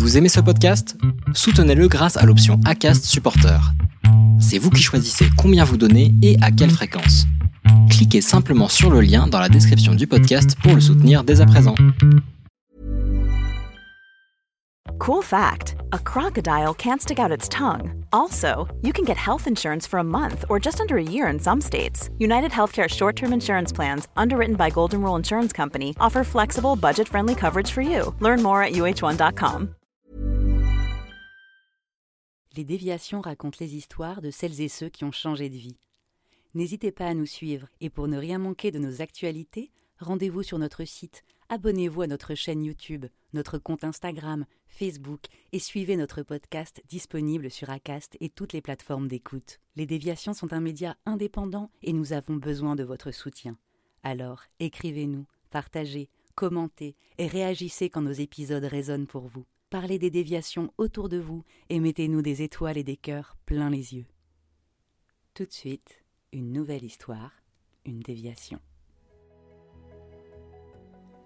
Vous aimez ce podcast? Soutenez-le grâce à l'option ACAST Supporter. C'est vous qui choisissez combien vous donnez et à quelle fréquence. Cliquez simplement sur le lien dans la description du podcast pour le soutenir dès à présent. Cool fact a crocodile can't stick out its tongue. Also, you can get health insurance for a month or just under a year in some states. United Healthcare short term insurance plans, underwritten by Golden Rule Insurance Company, offer flexible, budget friendly coverage for you. Learn more at uh1.com. Les déviations racontent les histoires de celles et ceux qui ont changé de vie. N'hésitez pas à nous suivre et pour ne rien manquer de nos actualités, rendez-vous sur notre site, abonnez-vous à notre chaîne YouTube, notre compte Instagram, Facebook et suivez notre podcast disponible sur Acast et toutes les plateformes d'écoute. Les déviations sont un média indépendant et nous avons besoin de votre soutien. Alors, écrivez-nous, partagez, commentez et réagissez quand nos épisodes résonnent pour vous. Parlez des déviations autour de vous et mettez-nous des étoiles et des cœurs plein les yeux. Tout de suite, une nouvelle histoire, une déviation.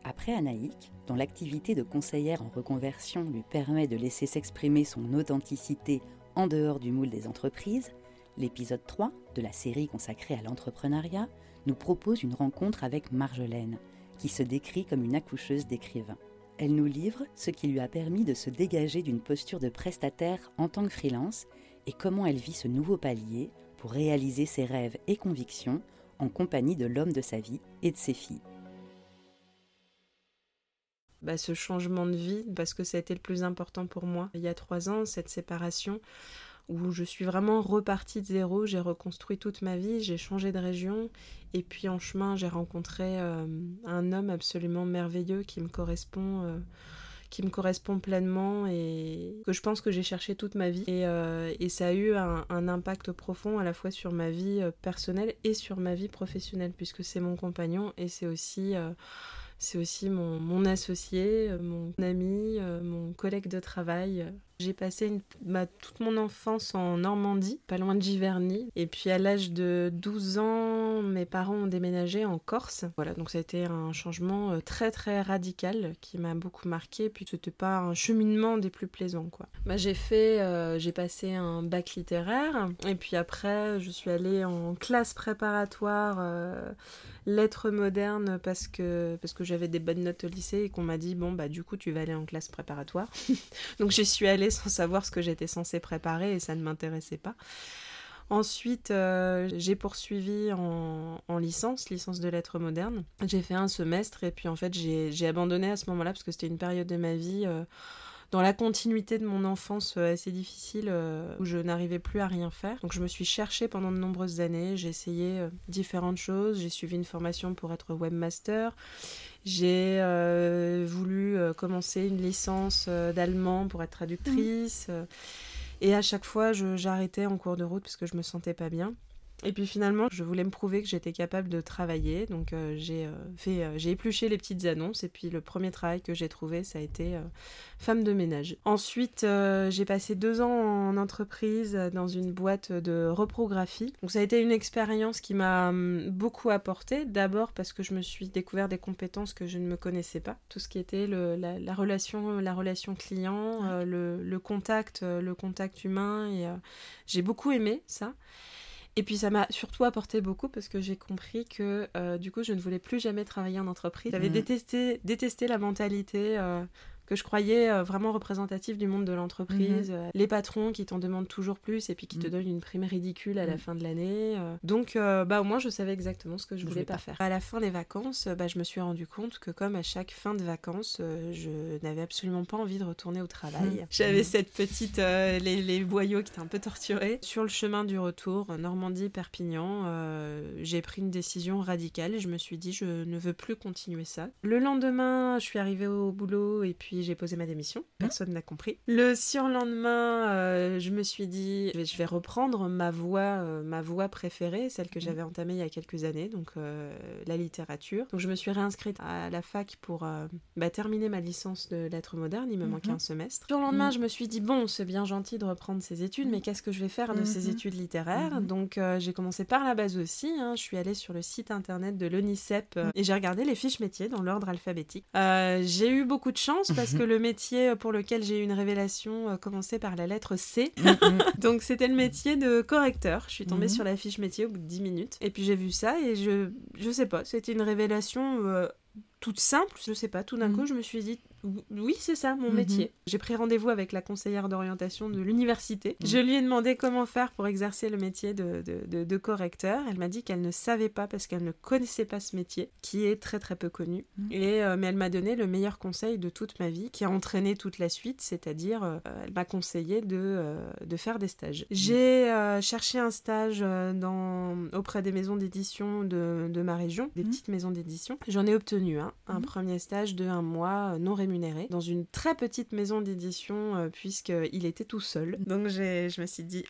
Après Anaïk, dont l'activité de conseillère en reconversion lui permet de laisser s'exprimer son authenticité en dehors du moule des entreprises, l'épisode 3 de la série consacrée à l'entrepreneuriat nous propose une rencontre avec Marjolaine, qui se décrit comme une accoucheuse d'écrivains. Elle nous livre ce qui lui a permis de se dégager d'une posture de prestataire en tant que freelance et comment elle vit ce nouveau palier pour réaliser ses rêves et convictions en compagnie de l'homme de sa vie et de ses filles. Bah, ce changement de vie, parce que ça a été le plus important pour moi. Il y a trois ans, cette séparation où je suis vraiment repartie de zéro, j'ai reconstruit toute ma vie, j'ai changé de région, et puis en chemin, j'ai rencontré euh, un homme absolument merveilleux qui me correspond. Euh, qui me correspond pleinement et que je pense que j'ai cherché toute ma vie. Et, euh, ça a eu un, un, impact profond à la fois sur ma vie personnelle et sur ma vie professionnelle, puisque c'est mon compagnon et c'est aussi c'est aussi mon, associé, euh, mon ami, mon collègue de travail. J'ai passé toute mon enfance en Normandie, pas loin de Giverny. Et puis à l'âge de 12 ans, mes parents ont déménagé en Corse. Voilà, donc ça a été un changement euh, très très radical qui m'a beaucoup marqué. Puis c'était pas un cheminement des plus plaisants quoi. Bah, j'ai fait, j'ai passé un bac littéraire. Et puis après, je suis allée en classe préparatoire lettres modernes parce que, parce que j'avais des bonnes notes au lycée et qu'on m'a dit bon bah du coup tu vas aller en classe préparatoire. Donc j'y suis allée sans savoir ce que j'étais censée préparer et ça ne m'intéressait pas. Ensuite, euh, j'ai poursuivi en, en, licence, licence de lettres modernes. J'ai fait un semestre et puis en fait j'ai abandonné à ce moment-là parce que c'était une période de ma vie euh, dans la continuité de mon enfance euh, assez difficile euh, où je n'arrivais plus à rien faire. Donc je me suis cherchée pendant de nombreuses années, j'ai essayé euh, différentes choses, j'ai suivi une formation pour être webmaster, j'ai voulu commencer une licence d'allemand pour être traductrice. Et à chaque fois, j'arrêtais en cours de route parce que je me sentais pas bien. Et puis finalement, je voulais me prouver que j'étais capable de travailler, donc euh, j'ai euh, fait, euh, j'ai épluché les petites annonces et puis le premier travail que j'ai trouvé, ça a été femme de ménage. Ensuite, j'ai passé deux ans en entreprise dans une boîte de reprographie. Donc ça a été une expérience qui m'a hum, beaucoup apporté. D'abord parce que je me suis découvert des compétences que je ne me connaissais pas, tout ce qui était le, la, relation, la relation client, le, le, contact, le contact humain, et j'ai beaucoup aimé ça. Et puis ça m'a surtout apporté beaucoup parce que j'ai compris que euh, du coup je ne voulais plus jamais travailler en entreprise. J'avais mm. détesté, détesté la mentalité euh, que je croyais euh, vraiment représentatif du monde de l'entreprise. Mhm. Euh, les patrons qui t'en demandent toujours plus et puis qui te mhm. donnent une prime ridicule à la mhm. fin de l'année. Euh. Donc, bah, au moins, je savais exactement ce que je, voulais pas faire. À la fin des vacances, bah, je me suis rendu compte que, comme à chaque fin de vacances, je n'avais absolument pas envie de retourner au travail. J'avais cette petite. Les, les, boyaux qui étaient un peu torturés. Sur le chemin du retour, Normandie-Perpignan, j'ai pris une décision radicale et je me suis dit, je ne veux plus continuer ça. Le lendemain, je suis arrivée au boulot et puis j'ai posé ma démission. Mmh. Personne n'a compris. Le surlendemain, euh, je me suis dit, je vais reprendre ma voie, euh, ma voie préférée, celle que mmh. j'avais entamée il y a quelques années, donc euh, la littérature. Donc je me suis réinscrite à la fac pour bah, terminer ma licence de lettres modernes. Il me manquait mmh. un semestre. Le surlendemain, je me suis dit, bon, c'est bien gentil de reprendre ces études, mais qu'est-ce que je vais faire de ces études littéraires Donc j'ai commencé par la base aussi. Hein. Je suis allée sur le site internet de l'ONICEP et j'ai regardé les fiches métiers dans l'ordre alphabétique. j'ai eu beaucoup de chance parce que le métier pour lequel j'ai eu une révélation commençait par la lettre C. Mm, mm. Donc c'était le métier de correcteur. Je suis tombée sur la fiche métier au bout de 10 minutes. Et puis j'ai vu ça et je, je sais pas, c'était une révélation toute simple, je sais pas, tout d'un coup je me suis dit oui, c'est ça, mon mhm. métier. J'ai pris rendez-vous avec la conseillère d'orientation de l'université. Mhm. Je lui ai demandé comment faire pour exercer le métier de, de, correcteur. Elle m'a dit qu'elle ne savait pas parce qu'elle ne connaissait pas ce métier, qui est très très peu connu. Mhm. Et, euh, mais elle m'a donné le meilleur conseil de toute ma vie, qui a entraîné toute la suite, c'est-à-dire euh, elle m'a conseillé de, euh, de faire des stages. J'ai cherché un stage dans, auprès des maisons d'édition de, de, ma région, des petites maisons d'édition. J'en ai obtenu un, un premier stage de un mois non rémunéré dans une très petite maison d'édition euh, puisqu'il était tout seul. Donc je me suis dit,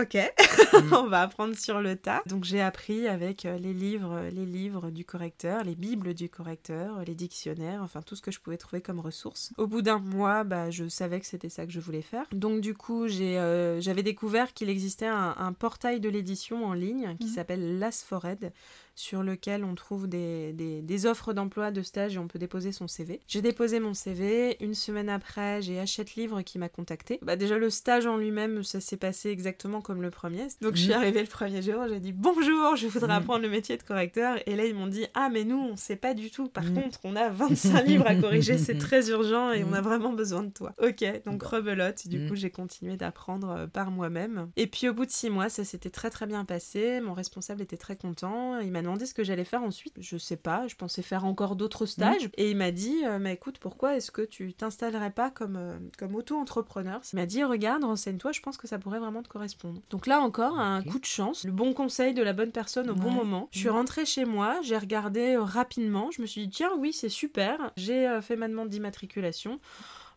Ok, on va apprendre sur le tas. Donc j'ai appris avec euh, les livres, les livres du correcteur, les bibles du correcteur, les dictionnaires, enfin tout ce que je pouvais trouver comme ressources. Au bout d'un mois, bah, je savais que c'était ça que je voulais faire. Donc du coup, j'ai, euh, j'avais découvert qu'il existait un, portail de l'édition en ligne qui mm. s'appelle Lasfored sur lequel on trouve des, des, offres d'emploi, de stage et on peut déposer son CV. J'ai déposé mon CV, une semaine après, j'ai Hachette Livre qui m'a contacté. Bah déjà le stage en lui-même, ça s'est passé exactement comme le premier. Donc je suis mhm. arrivée le premier jour, j'ai dit bonjour, je voudrais mhm. apprendre le métier de correcteur. Et là ils m'ont dit ah mais nous on sait pas du tout. Par mhm. contre on a 25 livres à corriger, c'est très urgent et on a vraiment besoin de toi. Ok, donc rebelote. Du coup j'ai continué d'apprendre euh, par moi-même. Et puis au bout de six mois ça s'était très très bien passé. Mon responsable était très content. Il m'a demandé ce que j'allais faire ensuite. Je sais pas, je pensais faire encore d'autres stages. Et il m'a dit, euh, mais écoute, pourquoi est-ce que tu t'installerais pas comme, euh, comme auto-entrepreneur? Il m'a dit, regarde, renseigne-toi, je pense que ça pourrait vraiment te correspondre. Donc là encore, un coup de chance, le bon conseil de la bonne personne au bon moment. Je suis rentrée chez moi, j'ai regardé euh, rapidement, je me suis dit, tiens, oui, c'est super. J'ai fait ma demande d'immatriculation.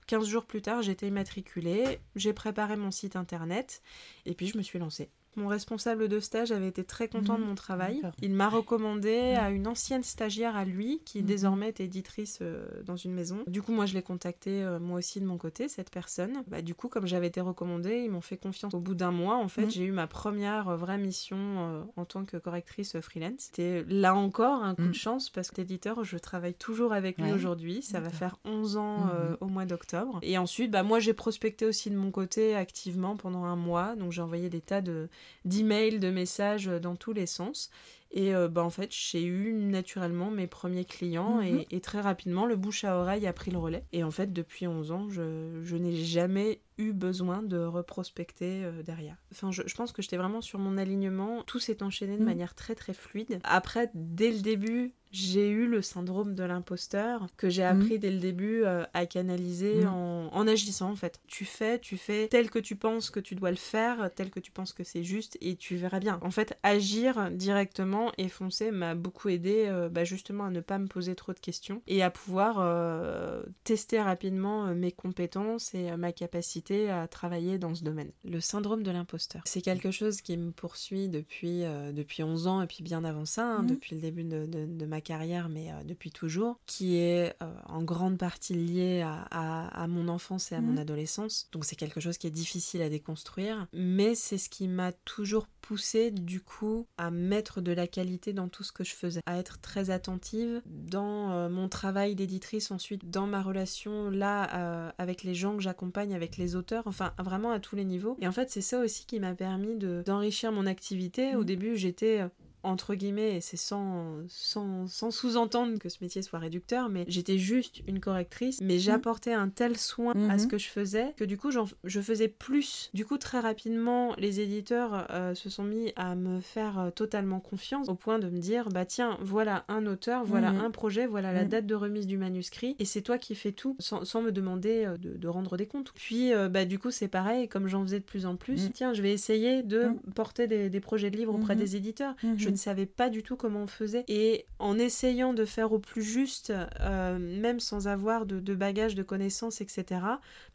15 jours plus tard, j'étais immatriculée, j'ai préparé mon site internet et puis je me suis lancée. Mon responsable de stage avait été très content de mhm. mon travail. Il m'a recommandé à une ancienne stagiaire à lui, qui mhm. désormais est éditrice euh, dans une maison. Du coup, moi, je l'ai contacté euh, moi aussi de mon côté, cette personne. Bah, du coup, comme j'avais été recommandée, ils m'ont fait confiance. Au bout d'un mois, en fait, mhm. j'ai eu ma première euh, vraie mission en tant que correctrice freelance. C'était là encore un coup de chance parce que l'éditeur, je travaille toujours avec lui aujourd'hui. Ça va faire 11 ans au mois d'octobre. Et ensuite, bah, moi, j'ai prospecté aussi de mon côté activement pendant un mois. Donc, j'ai envoyé des tas de d'emails, de messages dans tous les sens. Et euh, bah, en fait, j'ai eu naturellement mes premiers clients mhm. et, très rapidement, le bouche à oreille a pris le relais. Et en fait, depuis 11 ans, je, je n'ai jamais eu besoin de reprospecter euh, derrière. Enfin, je, pense que j'étais vraiment sur mon alignement. Tout s'est enchaîné de mhm. manière très très fluide. Après, dès le début, j'ai eu le syndrome de l'imposteur que j'ai mhm. appris dès le début euh, à canaliser en, en, agissant en fait. Tu fais, tu fais tel que tu penses que tu dois le faire, tel que tu penses que c'est juste et tu verras bien. En fait, agir directement et foncer m'a beaucoup aidé euh, bah, justement à ne pas me poser trop de questions et à pouvoir euh, tester rapidement mes compétences et ma capacité à travailler dans ce domaine. Le syndrome de l'imposteur, c'est quelque chose qui me poursuit depuis, depuis 11 ans et puis bien avant ça, hein, mhm. depuis le début de, de, ma carrière, mais depuis toujours, qui est en grande partie lié à, à, mon enfance et à mon mhm. adolescence. Donc c'est quelque chose qui est difficile à déconstruire, mais c'est ce qui m'a toujours poussé du coup à mettre de la qualité dans tout ce que je faisais, à être très attentive dans euh, mon travail d'éditrice, ensuite dans ma relation là euh, avec les gens que j'accompagne, avec les auteurs, enfin vraiment à tous les niveaux. Et en fait, c'est ça aussi qui m'a permis d'enrichir mon activité. Au mmh. début, j'étais euh, entre guillemets, et c'est sans, sans, sans sous-entendre que ce métier soit réducteur, mais j'étais juste une correctrice, mais mhm. j'apportais un tel soin à ce mhm. que je faisais que du coup je faisais plus. Du coup très rapidement les éditeurs euh, se sont mis à me faire euh, totalement confiance au point de me dire bah tiens voilà un auteur, voilà mhm. un projet, voilà la date de remise du manuscrit et c'est toi qui fais tout sans, sans me demander euh, de, de, rendre des comptes. Puis bah du coup c'est pareil, comme j'en faisais de plus en plus, tiens je vais essayer de porter des, des, projets de livres auprès des éditeurs. Je ne savais pas du tout comment on faisait. Et en essayant de faire au plus juste, euh, même sans avoir de, de bagages, de connaissances, etc.,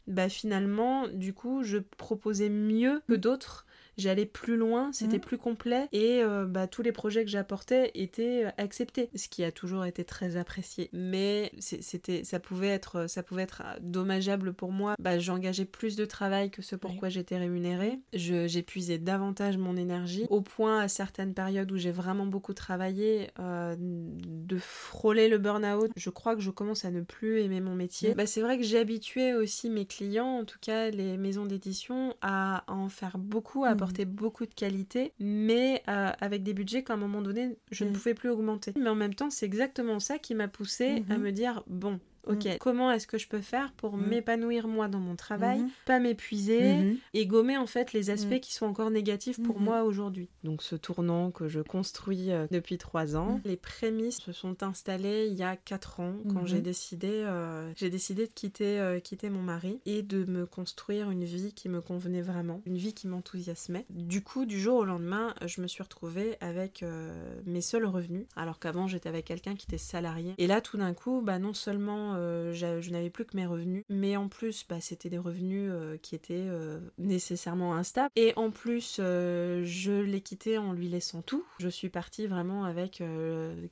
bah finalement, du coup, je proposais mieux que d'autres j'allais plus loin, c'était Mhm. plus complet et euh, bah, tous les projets que j'apportais étaient euh, acceptés, ce qui a toujours été très apprécié. Mais c'était, ça pouvait être, ça pouvait être euh, dommageable pour moi. Bah, j'engageais plus de travail que ce pour Oui. quoi j'étais rémunérée. J'épuisais davantage mon énergie au point à certaines périodes où j'ai vraiment beaucoup travaillé euh, de frôler le burn-out. Je crois que je commence à ne plus aimer mon métier. Mm. Bah, c'est vrai que j'ai habitué aussi mes clients, en tout cas les maisons d'édition, à en faire beaucoup, à Mm. Beaucoup de qualité, mais euh, avec des budgets qu'à un moment donné, je ne Mm. pouvais plus augmenter. Mais en même temps, c'est exactement ça qui m'a poussé à Mhm. me dire, bon, ok, Mm. comment est-ce que je peux faire pour Mm. m'épanouir moi dans mon travail, Mhm. pas m'épuiser, Mhm. et gommer en fait les aspects Mm. qui sont encore négatifs pour Mhm. moi aujourd'hui? Donc ce tournant que je construis euh, depuis trois ans, Mm. les prémices se sont installées il y a quatre ans quand j'ai décidé, euh, j'ai décidé de quitter, euh, quitter mon mari et de me construire une vie qui me convenait vraiment, une vie qui m'enthousiasmait. Du coup, du jour au lendemain, je me suis retrouvée avec euh, mes seuls revenus, alors qu'avant j'étais avec quelqu'un qui était salarié. Et là, tout d'un coup, bah, non seulement euh, je n'avais plus que mes revenus, mais en plus, bah, c'était des revenus euh, qui étaient euh, nécessairement instables. Et en plus, je l'ai quitté en lui laissant tout. Je suis partie vraiment avec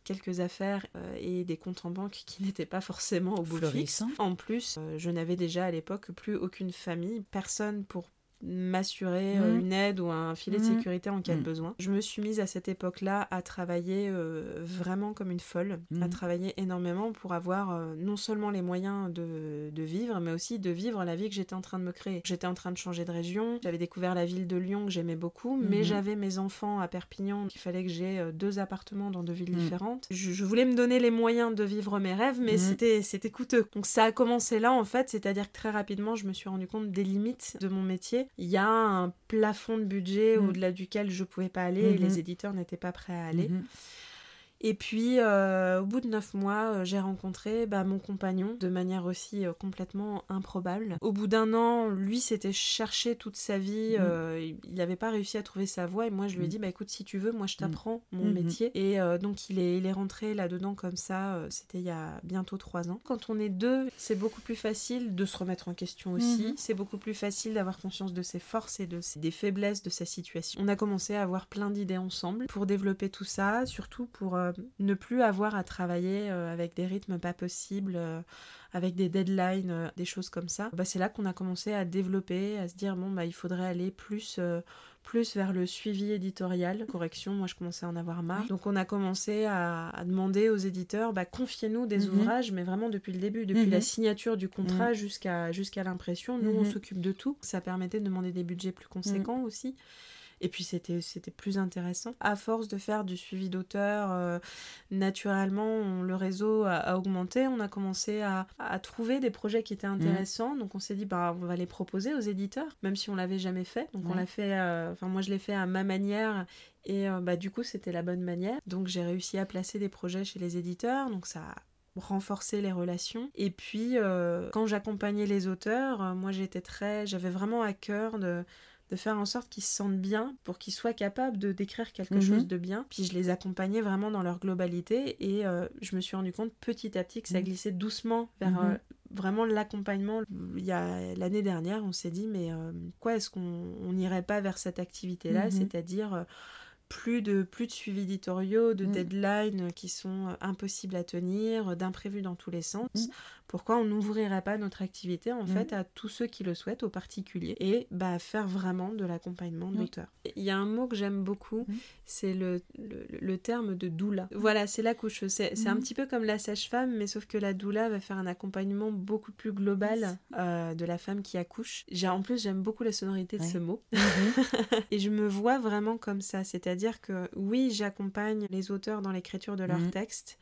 quelques affaires et des comptes en banque qui n'étaient pas forcément au bout fixe. En plus, je n'avais déjà à l'époque plus aucune famille, personne pour m'assurer euh, Mhm. une aide ou un filet de Mhm. sécurité en cas de Mhm. besoin. Je me suis mise à cette époque-là à travailler euh, vraiment comme une folle, à travailler énormément pour avoir euh, non seulement les moyens de, de vivre, mais aussi de vivre la vie que j'étais en train de me créer. J'étais en train de changer de région, j'avais découvert la ville de Lyon que j'aimais beaucoup, mais Mhm. j'avais mes enfants à Perpignan, il fallait que j'ai euh, deux appartements dans deux villes différentes. Je, je voulais me donner les moyens de vivre mes rêves, mais Mhm. c'était c'était coûteux. Donc ça a commencé là en fait, c'est-à-dire que très rapidement je me suis rendu compte des limites de mon métier. Il y a un plafond de budget Mhm. au-delà duquel je pouvais pas aller et les éditeurs n'étaient pas prêts à aller. Et puis, euh, au bout de neuf mois, euh, j'ai rencontré bah, mon compagnon de manière aussi euh, complètement improbable. Au bout d'un an, lui s'était cherché toute sa vie, euh, il n'avait pas réussi à trouver sa voie. Et moi, je lui ai Mhm. dit, bah écoute, si tu veux, moi je t'apprends mon métier. Et donc, il est, il est rentré là-dedans comme ça, c'était il y a bientôt trois ans. Quand on est deux, c'est beaucoup plus facile de se remettre en question aussi. C'est beaucoup plus facile d'avoir conscience de ses forces et de ses- des faiblesses de sa situation. On a commencé à avoir plein d'idées ensemble pour développer tout ça, surtout pour ne plus avoir à travailler euh, avec des rythmes pas possibles, euh, avec des deadlines, euh, des choses comme ça. Bah, c'est là qu'on a commencé à développer, à se dire bon bah il faudrait aller plus plus vers le suivi éditorial. Correction, moi je commençais à en avoir marre. Oui. Donc on a commencé à, à demander aux éditeurs, bah, confiez-nous des Mhm. ouvrages, mais vraiment depuis le début, depuis Mhm. la signature du contrat jusqu'à jusqu'à l'impression. Nous, on Mhm. s'occupe de tout. Ça permettait de demander des budgets plus conséquents aussi. Et puis c'était c'était plus intéressant. À force de faire du suivi d'auteur, euh, naturellement, on- le réseau a, a augmenté. On a commencé à, à trouver des projets qui étaient intéressants. Donc on s'est dit, bah, on va les proposer aux éditeurs, même si on l'avait jamais fait. Donc on l'a fait, euh, enfin moi je l'ai fait à ma manière. Et euh, bah, du coup, c'était la bonne manière. Donc j'ai réussi à placer des projets chez les éditeurs. Donc ça a renforcé les relations. Et puis, euh, quand j'accompagnais les auteurs, euh, moi j'étais très... J'avais vraiment à cœur de de faire en sorte qu'ils se sentent bien pour qu'ils soient capables de décrire quelque Mhm. chose de bien. Puis je les accompagnais vraiment dans leur globalité et euh, je me suis rendu compte petit à petit que ça Mhm. glissait doucement vers Mhm. euh, vraiment l'accompagnement. Il y a l'année dernière, on s'est dit mais euh, quoi est-ce qu'on on n'irait pas vers cette activité-là, c'est-à-dire plus de plus de suivi éditoriaux, de Mhm. deadlines qui sont euh, impossibles à tenir, d'imprévus dans tous les sens. Mhm. Pourquoi on n'ouvrirait pas notre activité en Mhm. fait à tous ceux qui le souhaitent, aux particuliers, et bah faire vraiment de l'accompagnement Oui. d'auteur. Il y a un mot que j'aime beaucoup, c'est le, le, le terme de doula. Voilà, c'est la couche. C'est un petit peu comme la sage-femme, mais sauf que la doula va faire un accompagnement beaucoup plus global euh, de la femme qui accouche. J'ai en plus j'aime beaucoup la sonorité de ce mot. Mhm. Et je me vois vraiment comme ça, c'est-à-dire que oui, j'accompagne les auteurs dans l'écriture de leurs Mhm. textes,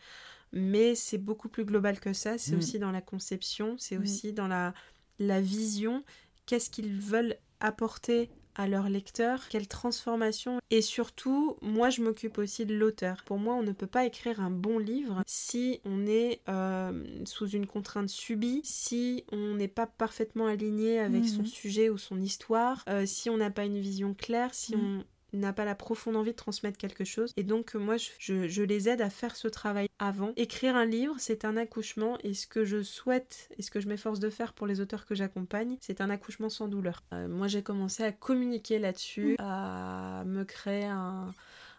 mais c'est beaucoup plus global que ça, c'est Mhm. aussi dans la conception, c'est Mhm. aussi dans la, la vision, qu'est-ce qu'ils veulent apporter à leur lecteur, quelle transformation? Et surtout moi je m'occupe aussi de l'auteur. Pour moi on ne peut pas écrire un bon livre si on est euh, sous une contrainte subie, si on n'est pas parfaitement aligné avec son Mhm. sujet ou son histoire, euh, si on n'a pas une vision claire, si on n'a pas la profonde envie de transmettre quelque chose. Et donc, moi, je, les aide à faire ce travail avant. Écrire un livre, c'est un accouchement. Et ce que je souhaite et ce que je m'efforce de faire pour les auteurs que j'accompagne, c'est un accouchement sans douleur. Euh, moi, j'ai commencé à communiquer là-dessus, à me créer un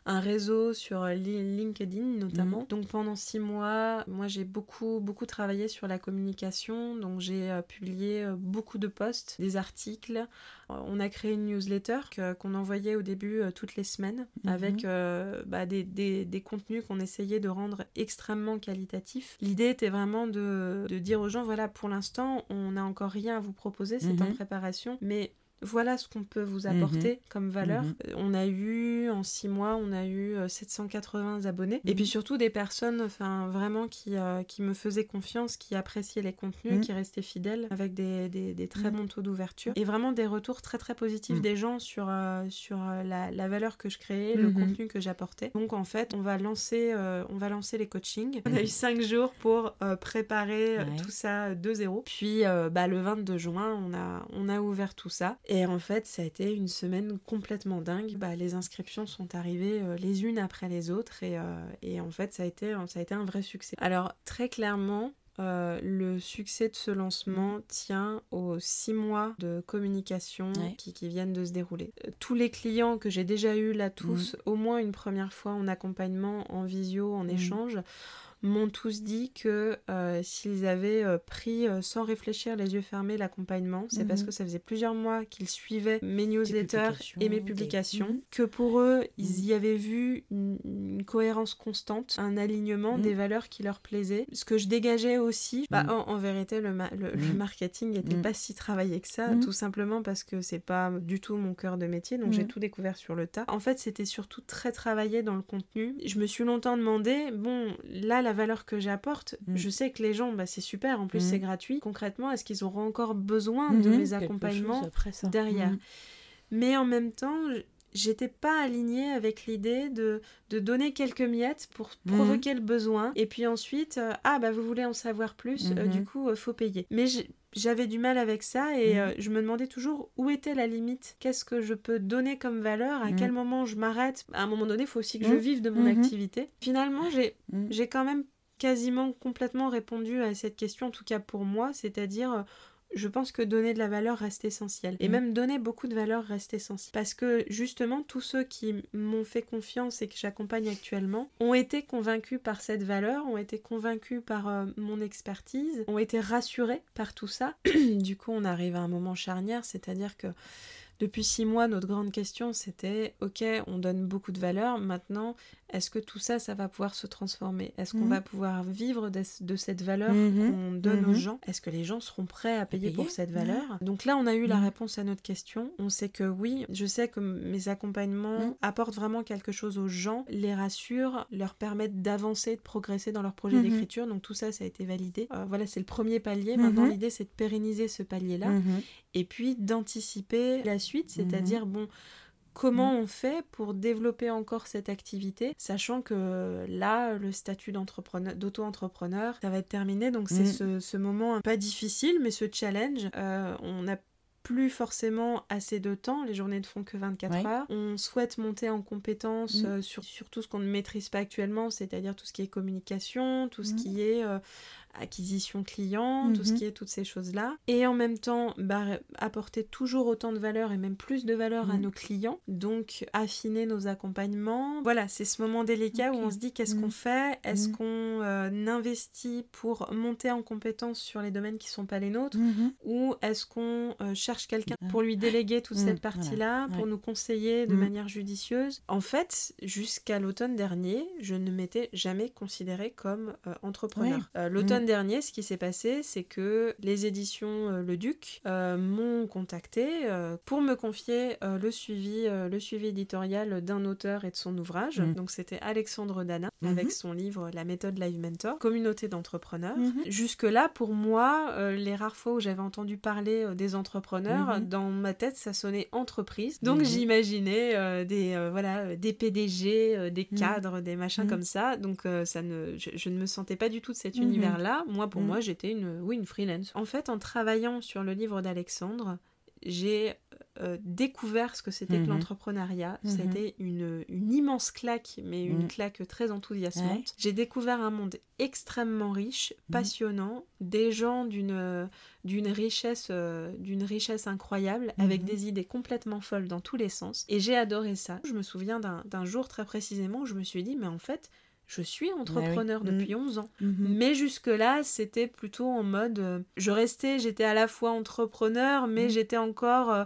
un réseau sur euh, LinkedIn notamment. Mhm. Donc pendant six mois, moi j'ai beaucoup beaucoup travaillé sur la communication. Donc j'ai euh, publié euh, beaucoup de posts, des articles. on a créé une newsletter qu'on envoyait au début toutes les semaines mhm. avec bah, des, des, contenus qu'on essayait de rendre extrêmement qualitatifs. L'idée était vraiment de, de, dire aux gens voilà pour l'instant on n'a encore rien à vous proposer, c'est en mhm. préparation, mais voilà ce qu'on peut vous apporter mhm. comme valeur. Mhm. Euh, on a eu, en six mois, on a eu 780 euh, abonnés. Et puis surtout des personnes, enfin, vraiment qui, euh, qui me faisaient confiance, qui appréciaient les contenus, mhm. qui restaient fidèles, avec des, des, très bons taux d'ouverture. Et vraiment des retours très très positifs des gens sur, sur la, la, valeur que je créais, le contenu que j'apportais. Donc en fait, on va lancer, on va lancer les coachings. On a eu cinq jours pour préparer tout ça de zéro. Puis bah, le 22 juin, on a, on a ouvert tout ça. Et en fait, ça a été une semaine complètement dingue. Bah, les inscriptions sont arrivées euh, les unes après les autres et, euh, et, en fait, ça a, été, ça a été un vrai succès. Alors, très clairement, euh, le succès de ce lancement tient aux six mois de communication qui, qui, viennent de se dérouler. tous les clients que j'ai déjà eus là, tous, au moins une première fois en accompagnement, en visio, en échange, m'ont tous dit que euh, s'ils avaient euh, pris euh, sans réfléchir les yeux fermés l'accompagnement, c'est parce mhm. que ça faisait plusieurs mois qu'ils suivaient mes newsletters et mes publications, mhm. que pour eux, ils mhm. y avaient vu une, cohérence constante, un alignement des valeurs qui leur plaisaient. Ce que je dégageais aussi, bah, en, vérité, le, le, marketing n'était pas si travaillé que ça, tout simplement parce que c'est pas du tout mon cœur de métier, donc j'ai tout découvert sur le tas. En fait, c'était surtout très travaillé dans le contenu. Je me suis longtemps demandé, bon, là, la valeur que j'apporte, mm. je sais que les gens, bah, c'est super, en plus mm. c'est gratuit. Concrètement, est-ce qu'ils auront encore besoin de mm-hmm. mes accompagnements derrière? Mm. Mais en même temps, j'étais pas alignée avec l'idée de, de, donner quelques miettes pour provoquer le besoin. Et puis ensuite euh, ah bah vous voulez en savoir plus euh, du mm-hmm. coup euh, faut payer. Mais j'avais du mal avec ça et je me demandais toujours où était la limite. Qu'est-ce que je peux donner comme valeur? À quel moment je m'arrête? À un moment donné il faut aussi que je vive de mon activité. Finalement j'ai j'ai quand même quasiment complètement répondu à cette question, en tout cas pour moi, c'est-à-dire euh, je pense que donner de la valeur reste essentiel. Et mm. même donner beaucoup de valeur reste essentiel. Parce que justement, tous ceux qui m'ont fait confiance et que j'accompagne actuellement ont été convaincus par cette valeur, ont été convaincus par euh, mon expertise, ont été rassurés par tout ça. du coup, on arrive à un moment charnière, c'est-à-dire que depuis six mois, notre grande question, c'était, ok, on donne beaucoup de valeur, maintenant, est-ce que tout ça, ça va pouvoir se transformer? Est-ce qu'on mhm. va pouvoir vivre de, cette valeur mhm. qu'on donne aux mhm. gens? Est-ce que les gens seront prêts à payer, pour cette valeur? Donc là, on a eu la réponse à notre question. On sait que oui, je sais que mes accompagnements apportent vraiment quelque chose aux gens, les rassurent, leur permettent d'avancer, de progresser dans leur projet d'écriture. Donc tout ça, ça a été validé. Euh, voilà, c'est le premier palier. Maintenant, l'idée, c'est de pérenniser ce palier-là et puis d'anticiper la suite, c'est-à-dire, bon, comment mm. on fait pour développer encore cette activité, sachant que là, le statut d'auto-entrepreneur, ça va être terminé, donc c'est mm. ce, moment pas difficile, mais ce challenge, euh, on n'a plus forcément assez de temps, les journées ne font que 24 heures. On souhaite monter en compétences mm. euh, sur, tout ce qu'on ne maîtrise pas actuellement, c'est-à-dire tout ce qui est communication, tout ce qui est euh, acquisition client, tout ce mhm. qui est toutes ces choses-là. Et en même temps, bah, apporter toujours autant de valeur et même plus de valeur à mhm. nos clients. Donc, affiner nos accompagnements. Voilà, c'est ce moment délicat où on se dit qu'est-ce qu'on mhm. fait? Est-ce qu'on euh, investit pour monter en compétence sur les domaines qui sont pas les nôtres? Ou est-ce qu'on euh, cherche quelqu'un pour lui déléguer toute cette partie-là, pour nous conseiller de manière judicieuse? En fait, jusqu'à l'automne dernier, je ne m'étais jamais considérée comme euh, entrepreneur. l'automne dernier, ce qui s'est passé, c'est que les éditions euh, Le Duc euh, m'ont contacté euh, pour me confier le, suivi, le suivi éditorial d'un auteur et de son ouvrage. Mm. Donc c'était Alexandre Dana mm-hmm. avec son livre La méthode Live Mentor, communauté d'entrepreneurs. Mm-hmm. Jusque-là, pour moi, les rares fois où j'avais entendu parler des entrepreneurs, mm-hmm. dans ma tête, ça sonnait entreprise. Donc j'imaginais des, voilà, des PDG, des mm. cadres, des machins comme ça. Donc ça ne, je, je, ne me sentais pas du tout de cet univers-là moi, pour mm. moi, j'étais une, oui, une freelance. En fait, en travaillant sur le livre d'Alexandre, j'ai euh, découvert ce que c'était que Mhm. l'entrepreneuriat. Mhm. C'était une, une immense claque, mais une Mhm. claque très enthousiasmante. Ouais. J'ai découvert un monde extrêmement riche, Mhm. passionnant, des gens d'une d'une richesse euh, d'une richesse incroyable, avec Mhm. des idées complètement folles dans tous les sens. Et j'ai adoré ça. Je me souviens d'un d'un jour très précisément où je me suis dit, mais en fait, je suis entrepreneur oui. depuis 11 ans. Mhm. Mais jusque-là, c'était plutôt en mode. euh, je restais, j'étais à la fois entrepreneur, mais Mhm. j'étais encore euh,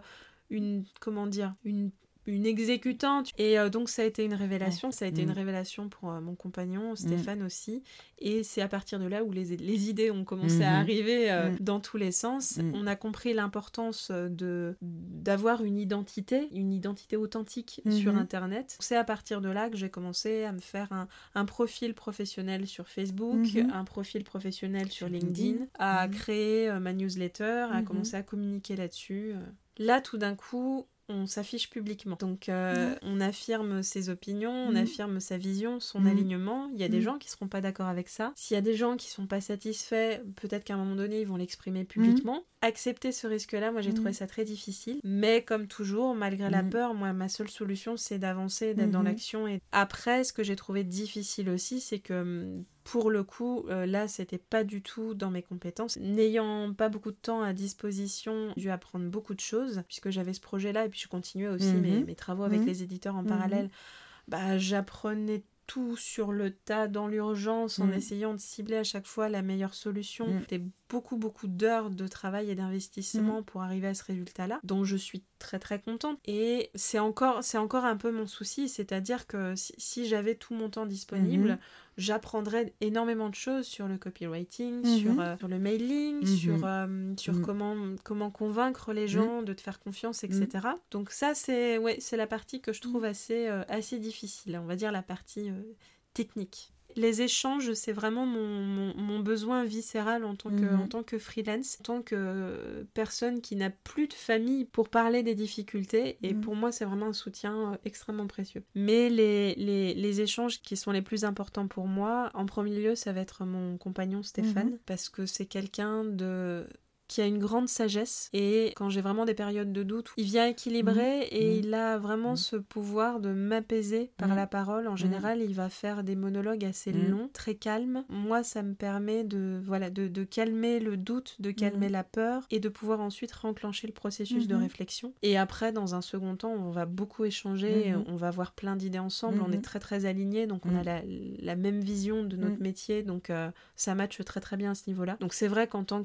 une. Comment dire Une une exécutante. Et euh, donc ça a été une révélation. Ça a été une révélation pour euh, mon compagnon Stéphane aussi. Et c'est à partir de là où les, les idées ont commencé à Mhm. arriver euh, Mhm. dans tous les sens. On a compris l'importance de d'avoir une identité une identité authentique sur Mhm. internet. C'est à partir de là que j'ai commencé à me faire un, un profil professionnel sur Facebook, Mhm. un profil professionnel sur Sur LinkedIn, à créer ma newsletter, à commencer à communiquer là-dessus. Là, tout d'un coup, on s'affiche publiquement. Donc, euh, on affirme ses opinions, on Mhm. affirme sa vision, son Mhm. alignement. Il y a des Mhm. gens qui seront pas d'accord avec ça. S'il y a des gens qui sont pas satisfaits, peut-être qu'à un moment donné, ils vont l'exprimer publiquement. Accepter ce risque-là, moi, j'ai trouvé ça très difficile. Mais comme toujours, malgré la peur, moi, ma seule solution, c'est d'avancer, d'être dans Mhm. l'action. Et après, ce que j'ai trouvé difficile aussi, c'est que hum, pour le coup, euh, là, c'était pas du tout dans mes compétences. N'ayant pas beaucoup de temps à disposition, j'ai dû apprendre beaucoup de choses, puisque j'avais ce projet-là, et puis je continuais aussi Mhm. mes, mes travaux avec Mhm. les éditeurs en Mhm. parallèle. Bah, j'apprenais tout sur le tas dans l'urgence en Mhm. essayant de cibler à chaque fois la meilleure solution. Mhm. C'était beaucoup beaucoup d'heures de travail et d'investissement pour arriver à ce résultat-là dont je suis très très contente et c'est encore c'est encore un peu mon souci c'est-à-dire que si, si j'avais tout mon temps disponible Mhm. j'apprendrais énormément de choses sur le copywriting Mhm. sur, euh, sur le mailing Mhm. sur, euh, sur Mhm. comment comment convaincre les gens de te faire confiance etc donc ça c'est ouais c'est la partie que je trouve assez euh, assez difficile on va dire la partie technique les échanges, c'est vraiment mon, mon- mon besoin viscéral en tant, que, Mhm. en tant que freelance, en tant que euh, personne qui n'a plus de famille pour parler des difficultés. Et Mhm. pour moi, c'est vraiment un soutien euh, extrêmement précieux. Mais les, les, les échanges qui sont les plus importants pour moi, en premier lieu, ça va être mon compagnon Stéphane, Mhm. parce que c'est quelqu'un de qui a une grande sagesse et quand j'ai vraiment des périodes de doute, il vient équilibrer et Mhm. il a vraiment Mhm. ce pouvoir de m'apaiser par la parole. En général, il va faire des monologues assez longs, très calmes. Moi, ça me permet de voilà de, de calmer le doute, de calmer la peur et de pouvoir ensuite renclencher le processus de réflexion. Et après, dans un second temps, on va beaucoup échanger, on va avoir plein d'idées ensemble. On est très très alignés, donc on a la, la même vision de notre métier, donc euh, ça matche très très bien à ce niveau-là. Donc c'est vrai qu'en tant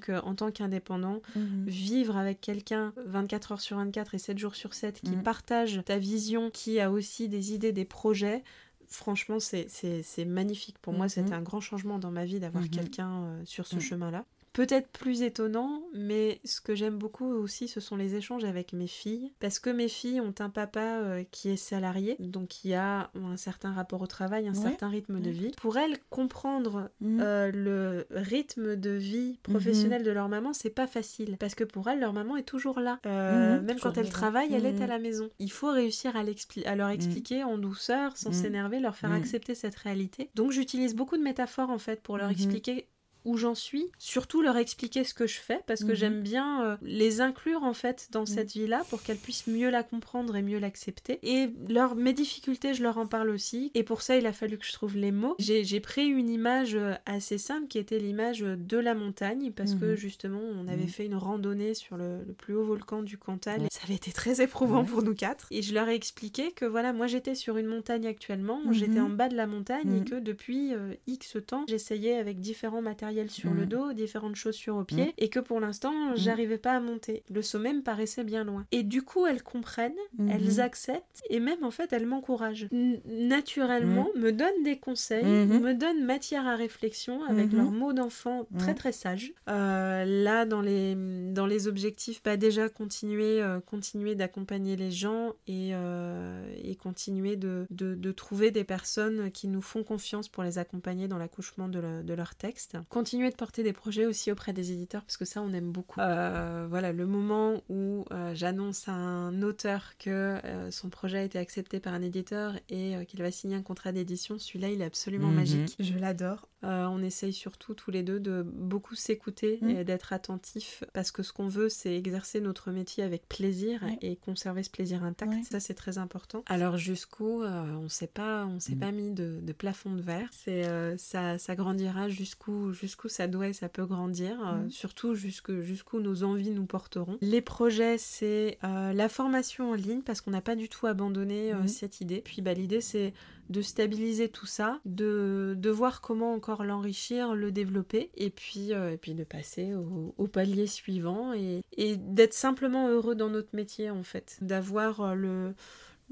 en Mhm. vivre avec quelqu'un 24 heures sur 24 et 7 jours sur 7 qui partage ta vision, qui a aussi des idées, des projets, franchement, c'est- c'est c'est magnifique. Pour moi, Mhm. c'était un grand changement dans ma vie d'avoir Mhm. quelqu'un euh, sur ce chemin-là. Peut-être plus étonnant, mais ce que j'aime beaucoup aussi, ce sont les échanges avec mes filles. Parce que mes filles ont un papa euh, qui est salarié, donc qui a un certain rapport au travail, un Ouais. certain rythme de vie. Pour elles, comprendre Mhm. euh, le rythme de vie professionnel de leur maman, c'est pas facile. Parce que pour elles, leur maman est toujours là. Euh, Mhm, même quand elle travaille, elle est à la maison. Il faut réussir à, à leur expliquer en douceur, sans s'énerver, leur faire accepter cette réalité. Donc j'utilise beaucoup de métaphores en fait pour leur expliquer où j'en suis, surtout leur expliquer ce que je fais parce que Mhm. j'aime bien euh, les inclure en fait dans Mhm. cette vie-là pour qu'elles puissent mieux la comprendre et mieux l'accepter. Et leur, mes difficultés, je leur en parle aussi. Et pour ça, il a fallu que je trouve les mots. J'ai pris une image euh, assez simple qui était l'image de la montagne parce que Mhm. justement, on avait fait une randonnée sur le, le plus haut volcan du Cantal Ouais. et ça avait été très éprouvant Ouais. pour nous quatre. Et je leur ai expliqué que voilà, moi j'étais sur une montagne actuellement, j'étais en bas de la montagne et que depuis euh, X temps, j'essayais avec différents sur le Mhm. dos, différentes chaussures aux pieds, Mhm. et que pour l'instant, j'arrivais pas à monter. Le sommet me paraissait bien loin. Et du coup, elles comprennent, Mhm. elles acceptent, et même en fait, elles m'encouragent. Naturellement, me donnent des conseils, Mhm. me donnent matière à réflexion avec Mhm. leurs mots d'enfant très très sages. Euh, là, dans les, dans les objectifs, bah déjà continuer, euh, continuer d'accompagner les gens et, euh, et continuer de, de, de trouver des personnes qui nous font confiance pour les accompagner dans l'accouchement de, le- de leurs textes. Continuer de porter des projets aussi auprès des éditeurs parce que ça, on aime beaucoup. Euh, voilà, le moment où euh, j'annonce à un auteur que euh, son projet a été accepté par un éditeur et euh, qu'il va signer un contrat d'édition, celui-là, il est absolument Mhm. magique. Je l'adore. Euh, on essaye surtout tous les deux de beaucoup s'écouter Mm. et d'être attentifs parce que ce qu'on veut, c'est exercer notre métier avec plaisir Ouais. et conserver ce plaisir intact. Ouais. Ça, c'est très important. Alors jusqu'où, euh, on sait pas, on s'est Mm. pas mis de, de plafond de verre. C'est euh, ça, ça grandira jusqu'où jusqu'où ça doit et ça peut grandir, euh, Mm. surtout jusque jusqu'où nos envies nous porteront. Les projets, c'est euh, la formation en ligne parce qu'on n'a pas du tout abandonné euh, Mhm. cette idée. Puis bah, l'idée, c'est de stabiliser tout ça, de, de voir comment encore l'enrichir, le développer, et puis, et puis de passer au, au palier suivant et, et d'être simplement heureux dans notre métier en fait, d'avoir le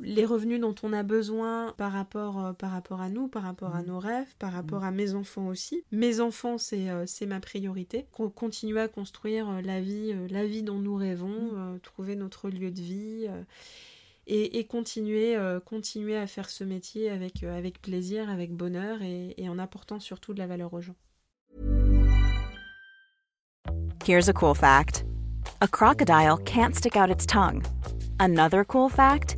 les revenus dont on a besoin par rapport, euh, par rapport à nous, par rapport à Mhm. nos rêves, par rapport à mes enfants aussi. Mes enfants, c'est euh, c'est ma priorité. Qu'on continue à construire euh, la vie, euh, la vie dont nous rêvons, euh, trouver notre lieu de vie. euh, et, et continuer, euh, continuer à faire ce métier avec, euh, avec plaisir, avec bonheur et, et en apportant surtout de la valeur aux gens. Here's a cool fact a crocodile can't stick out its tongue. Another cool fact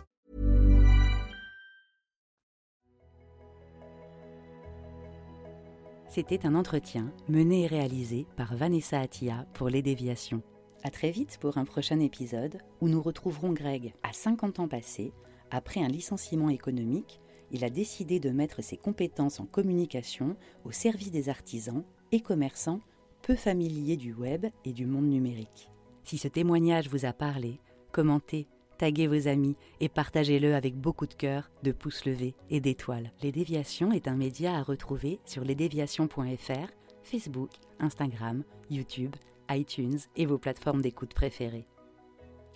C'était un entretien mené et réalisé par Vanessa Attia pour Les Déviations. À très vite pour un prochain épisode où nous retrouverons Greg à 50 ans passés. Après un licenciement économique, il a décidé de mettre ses compétences en communication au service des artisans et commerçants peu familiers du web et du monde numérique. Si ce témoignage vous a parlé, commentez, taguez vos amis et partagez-le avec beaucoup de cœur, de pouces levés et d'étoiles. Les Déviations est un média à retrouver sur lesdéviations.fr, Facebook, Instagram, YouTube, iTunes et vos plateformes d'écoute préférées.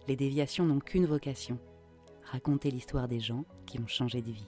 Les Déviations n'ont qu'une vocation raconter l'histoire des gens qui ont changé de vie.